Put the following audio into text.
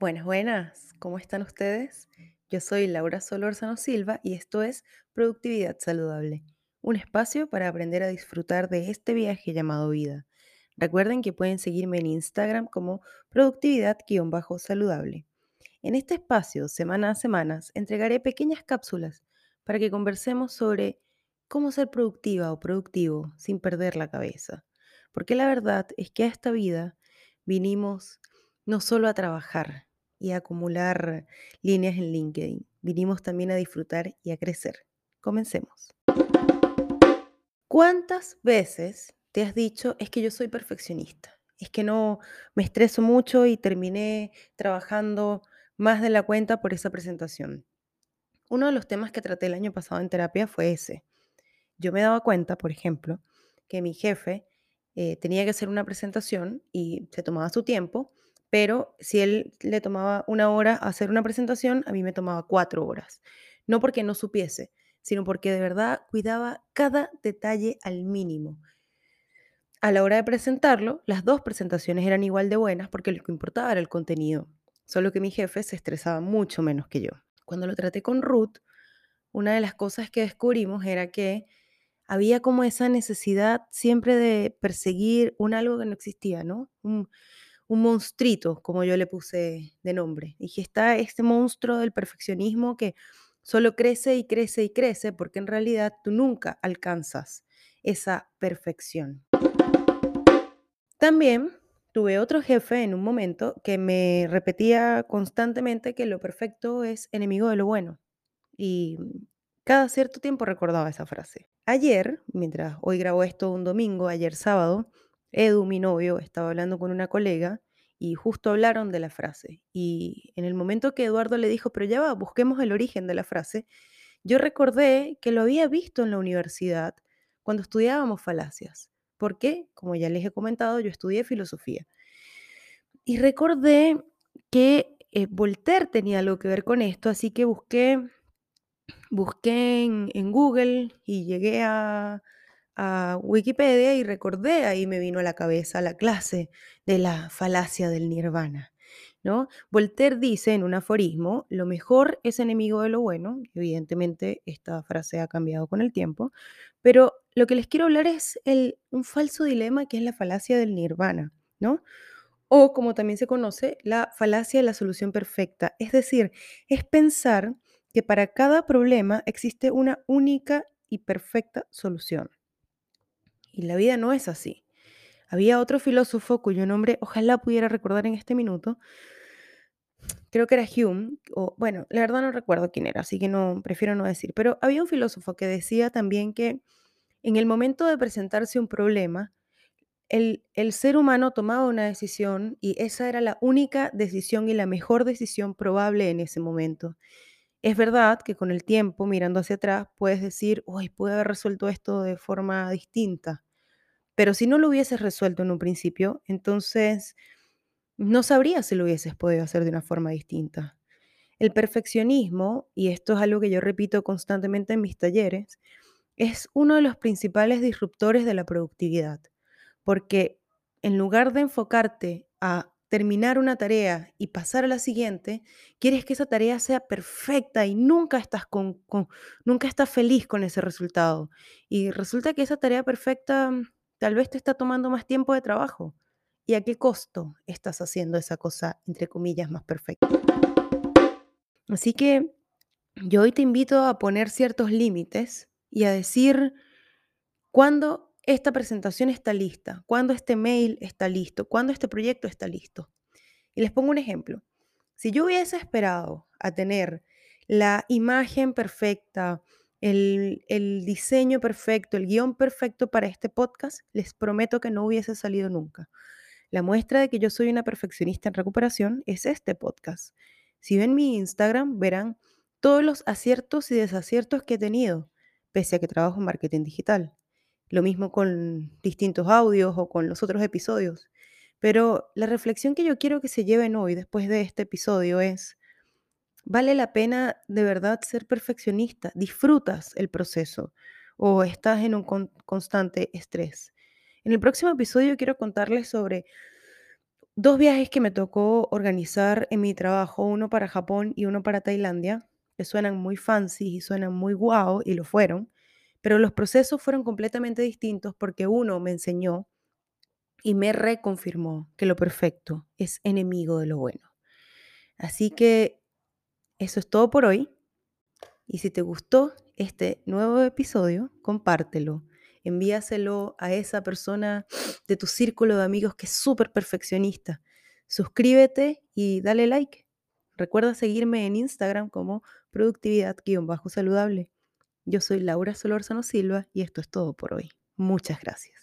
Buenas, buenas, ¿cómo están ustedes? Yo soy Laura Solórzano Silva y esto es Productividad Saludable, un espacio para aprender a disfrutar de este viaje llamado vida. Recuerden que pueden seguirme en Instagram como productividad-saludable. En este espacio, semana a semana, entregaré pequeñas cápsulas para que conversemos sobre cómo ser productiva o productivo sin perder la cabeza. Porque la verdad es que a esta vida vinimos no solo a trabajar y acumular líneas en LinkedIn, vinimos también a disfrutar y a crecer. Comencemos. ¿Cuántas veces te has dicho es que yo soy perfeccionista? Es que no me estreso mucho y terminé trabajando más de la cuenta por esa presentación. Uno de los temas que traté el año pasado en terapia fue ese. Yo me daba cuenta, por ejemplo, que mi jefe eh, tenía que hacer una presentación y se tomaba su tiempo, pero si él le tomaba una hora hacer una presentación, a mí me tomaba cuatro horas. No porque no supiese, sino porque de verdad cuidaba cada detalle al mínimo. A la hora de presentarlo, las dos presentaciones eran igual de buenas porque lo que importaba era el contenido, solo que mi jefe se estresaba mucho menos que yo. Cuando lo traté con Ruth, una de las cosas que descubrimos era que había como esa necesidad siempre de perseguir un algo que no existía, ¿no? Un monstruito, como yo le puse de nombre. Dije, está este monstruo del perfeccionismo que solo crece y crece y crece porque en realidad tú nunca alcanzas esa perfección. También tuve otro jefe en un momento que me repetía constantemente que lo perfecto es enemigo de lo bueno. Y cada cierto tiempo recordaba esa frase. Ayer, mientras hoy grabo esto un domingo, ayer sábado, Edu, mi novio, estaba hablando con una colega y justo hablaron de la frase. Y en el momento que Eduardo le dijo, pero ya va, busquemos el origen de la frase, yo recordé que lo había visto en la universidad cuando estudiábamos falacias. ¿Por qué? Como ya les he comentado, yo estudié filosofía. Y recordé que eh, Voltaire tenía algo que ver con esto, así que busqué busqué en, Google y llegué a, a Wikipedia y recordé, ahí me vino a la cabeza la clase de la falacia del nirvana. ¿no? Voltaire dice en un aforismo, lo mejor es enemigo de lo bueno, evidentemente esta frase ha cambiado con el tiempo, pero lo que les quiero hablar es el, un falso dilema que es la falacia del nirvana, ¿no? O como también se conoce, la falacia de la solución perfecta, es decir, es pensar que para cada problema existe una única y perfecta solución. Y la vida no es así. Había otro filósofo cuyo nombre ojalá pudiera recordar en este minuto. Creo que era Hume, o bueno, la verdad no recuerdo quién era, así que no prefiero no decir, pero había un filósofo que decía también que en el momento de presentarse un problema, el, el ser humano tomaba una decisión y esa era la única decisión y la mejor decisión probable en ese momento. Es verdad que con el tiempo, mirando hacia atrás, puedes decir, uy, pude haber resuelto esto de forma distinta. Pero si no lo hubieses resuelto en un principio, entonces no sabrías si lo hubieses podido hacer de una forma distinta. El perfeccionismo, y esto es algo que yo repito constantemente en mis talleres, es uno de los principales disruptores de la productividad, porque en lugar de enfocarte a terminar una tarea y pasar a la siguiente, quieres que esa tarea sea perfecta y nunca estás, con, nunca estás feliz con ese resultado. Y resulta que esa tarea perfecta mm, tal vez te está tomando más tiempo de trabajo. ¿Y a qué costo estás haciendo esa cosa, entre comillas, más perfecta? Así que yo hoy te invito a poner ciertos límites y a decir cuándo esta presentación está lista, cuando este mail está listo, cuando este proyecto está listo. Y les pongo un ejemplo. Si yo hubiese esperado a tener la imagen perfecta, el, el, diseño perfecto, el guion perfecto para este podcast, les prometo que no hubiese salido nunca. La muestra de que yo soy una perfeccionista en recuperación es este podcast. Si ven mi Instagram, verán todos los aciertos y desaciertos que he tenido, pese a que trabajo en marketing digital. Lo mismo con distintos audios o con los otros episodios. Pero la reflexión que yo quiero que se lleven hoy después de este episodio es, ¿vale la pena de verdad ser perfeccionista? ¿Disfrutas el proceso o estás en un constante estrés? En el próximo episodio quiero contarles sobre Dos viajes que me tocó organizar en mi trabajo, uno para Japón y uno para Tailandia, que suenan muy fancy y suenan muy guau, y lo fueron, pero los procesos fueron completamente distintos porque uno me enseñó y me reconfirmó que lo perfecto es enemigo de lo bueno. Así que eso es todo por hoy. Y si te gustó este nuevo episodio, compártelo. Envíaselo a esa persona de tu círculo de amigos que es súper perfeccionista. Suscríbete y dale like. Recuerda seguirme en Instagram como productividad-saludable. Yo soy Laura Solórzano Silva y esto es todo por hoy. Muchas gracias.